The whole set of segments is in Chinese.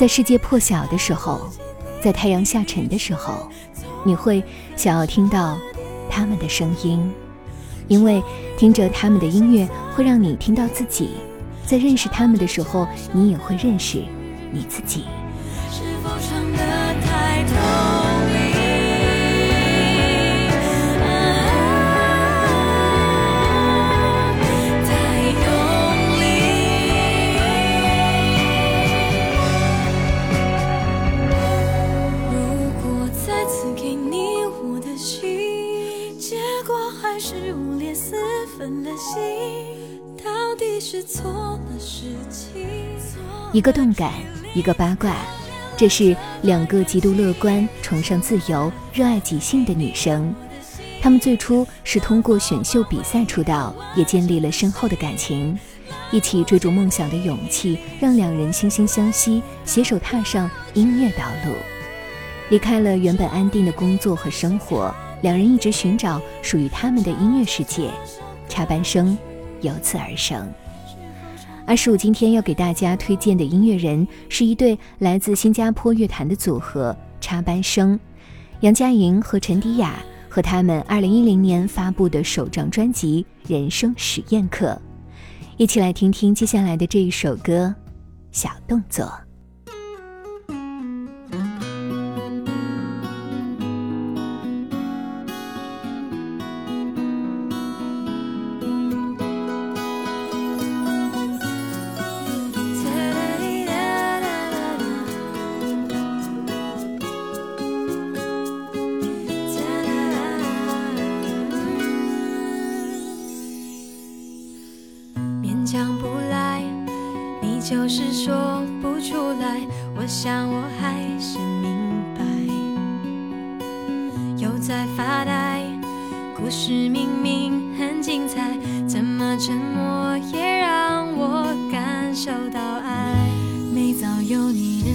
在世界破晓的时候，在太阳下沉的时候，你会想要听到他们的声音，因为听着他们的音乐会让你听到自己。在认识他们的时候，你也会认识你自己。一个动感，一个八卦，这是两个极度乐观、崇尚自由、热爱即兴的女生。她们最初是通过选秀比赛出道，也建立了深厚的感情。一起追逐梦想的勇气，让两人惺惺相惜，携手踏上音乐道路。离开了原本安定的工作和生活，两人一直寻找属于他们的音乐世界。插班生由此而生。二十五今天要给大家推荐的音乐人是一对来自新加坡乐坛的组合插班生，杨佳莹和陈迪雅和他们二零一零年发布的首张专辑《人生实验课》，一起来听听接下来的这一首歌《小动作》。出来，我想我还是明白。又在发呆，故事明明很精彩，怎么沉默也让我感受到爱？每早有你的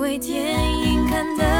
为电影看的